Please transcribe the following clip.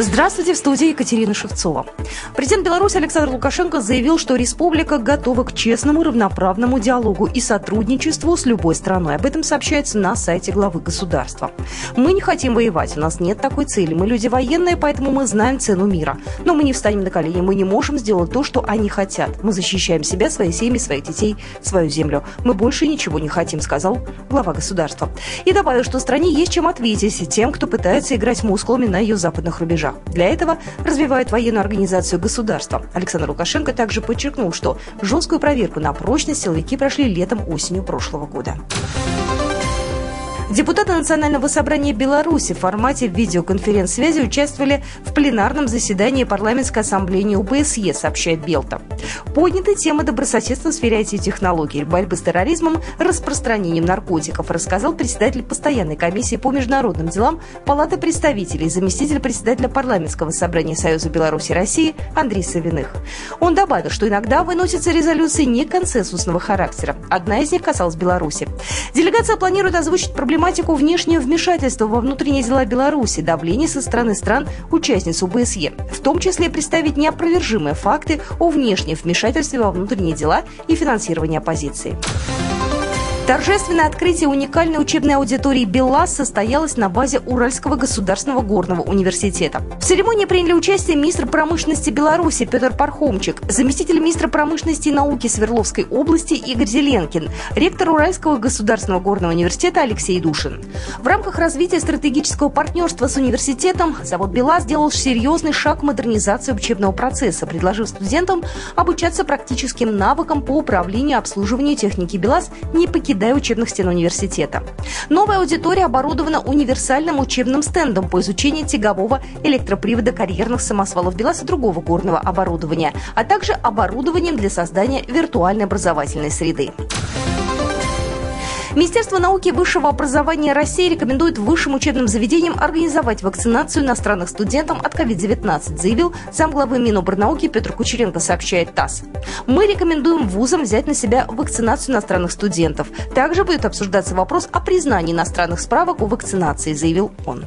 Здравствуйте, в студии Екатерина Шевцова. Президент Беларуси Александр Лукашенко заявил, что республика готова к честному равноправному диалогу и сотрудничеству с любой страной. Об этом сообщается на сайте главы государства. Мы не хотим воевать, у нас нет такой цели. Мы люди военные, поэтому мы знаем цену мира. Но мы не встанем на колени, мы не можем сделать то, что они хотят. Мы защищаем себя, свои семьи, своих детей, свою землю. Мы больше ничего не хотим, сказал глава государства. И добавил, что стране есть чем ответить тем, кто пытается играть мускулами на ее западных рубежах рубежах. Для этого развивает военную организацию государства. Александр Лукашенко также подчеркнул, что жесткую проверку на прочность силовики прошли летом-осенью прошлого года. Депутаты Национального собрания Беларуси в формате видеоконференц-связи участвовали в пленарном заседании парламентской ассамблеи ОБСЕ, сообщает Белта. Подняты темы добрососедства в сфере IT-технологий, борьбы с терроризмом, распространением наркотиков, рассказал председатель постоянной комиссии по международным делам Палаты представителей, заместитель председателя парламентского собрания Союза Беларуси России Андрей Савиных. Он добавил, что иногда выносятся резолюции не консенсусного характера. Одна из них касалась Беларуси. Делегация планирует озвучить проблему проблематику внешнего вмешательства во внутренние дела Беларуси, давление со стороны стран-участниц УБСЕ, в том числе представить неопровержимые факты о внешнем вмешательстве во внутренние дела и финансировании оппозиции. Торжественное открытие уникальной учебной аудитории «БелЛАЗ» состоялось на базе Уральского государственного горного университета. В церемонии приняли участие министр промышленности Беларуси Петр Пархомчик, заместитель министра промышленности и науки Свердловской области Игорь Зеленкин, ректор Уральского государственного горного университета Алексей Душин. В рамках развития стратегического партнерства с университетом завод «БелЛАЗ» сделал серьезный шаг в модернизацию учебного процесса, предложив студентам обучаться практическим навыкам по управлению и обслуживанию техники «БелЛАЗ», не покидая покидая учебных стен университета. Новая аудитория оборудована универсальным учебным стендом по изучению тягового электропривода карьерных самосвалов БелАЗ и другого горного оборудования, а также оборудованием для создания виртуальной образовательной среды. Министерство науки и высшего образования России рекомендует высшим учебным заведениям организовать вакцинацию иностранных студентам от COVID-19, заявил замглавы Минобрнауки Петр Кучеренко, сообщает ТАСС. Мы рекомендуем вузам взять на себя вакцинацию иностранных студентов. Также будет обсуждаться вопрос о признании иностранных справок о вакцинации, заявил он.